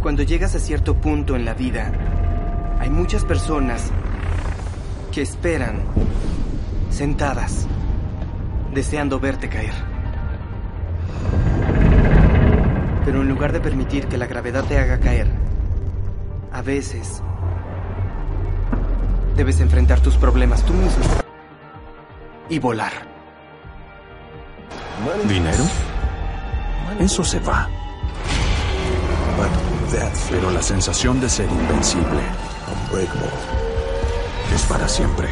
Cuando llegas a cierto punto en la vida, hay muchas personas que esperan sentadas, deseando verte caer. Pero en lugar de permitir que la gravedad te haga caer, a veces debes enfrentar tus problemas tú mismo y volar. ¿Dinero? Eso se va. Pero la sensación de ser invencible es para siempre.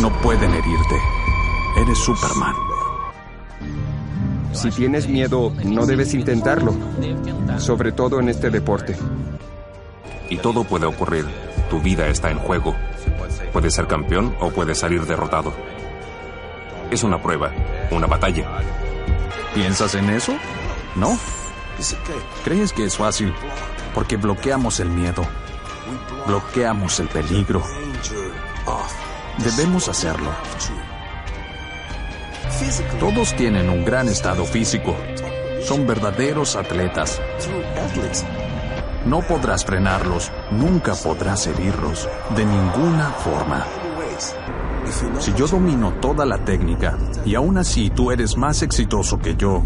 No pueden herirte. Eres Superman. Si tienes miedo, no debes intentarlo. Sobre todo en este deporte. Y todo puede ocurrir. Tu vida está en juego. Puedes ser campeón o puedes salir derrotado. Es una prueba, una batalla. ¿Piensas en eso? No. ¿Crees que es fácil? Porque bloqueamos el miedo. Bloqueamos el peligro. Debemos hacerlo. Todos tienen un gran estado físico. Son verdaderos atletas. No podrás frenarlos, nunca podrás herirlos, de ninguna forma. Si yo domino toda la técnica y aún así tú eres más exitoso que yo,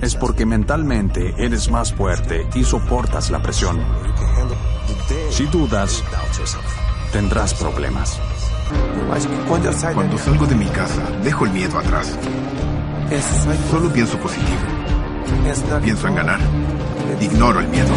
es porque mentalmente eres más fuerte y soportas la presión. Si dudas, tendrás problemas. Cuando salgo de mi casa, dejo el miedo atrás. Solo pienso positivo. Pienso en ganar. Ignoro el miedo.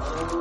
Uh.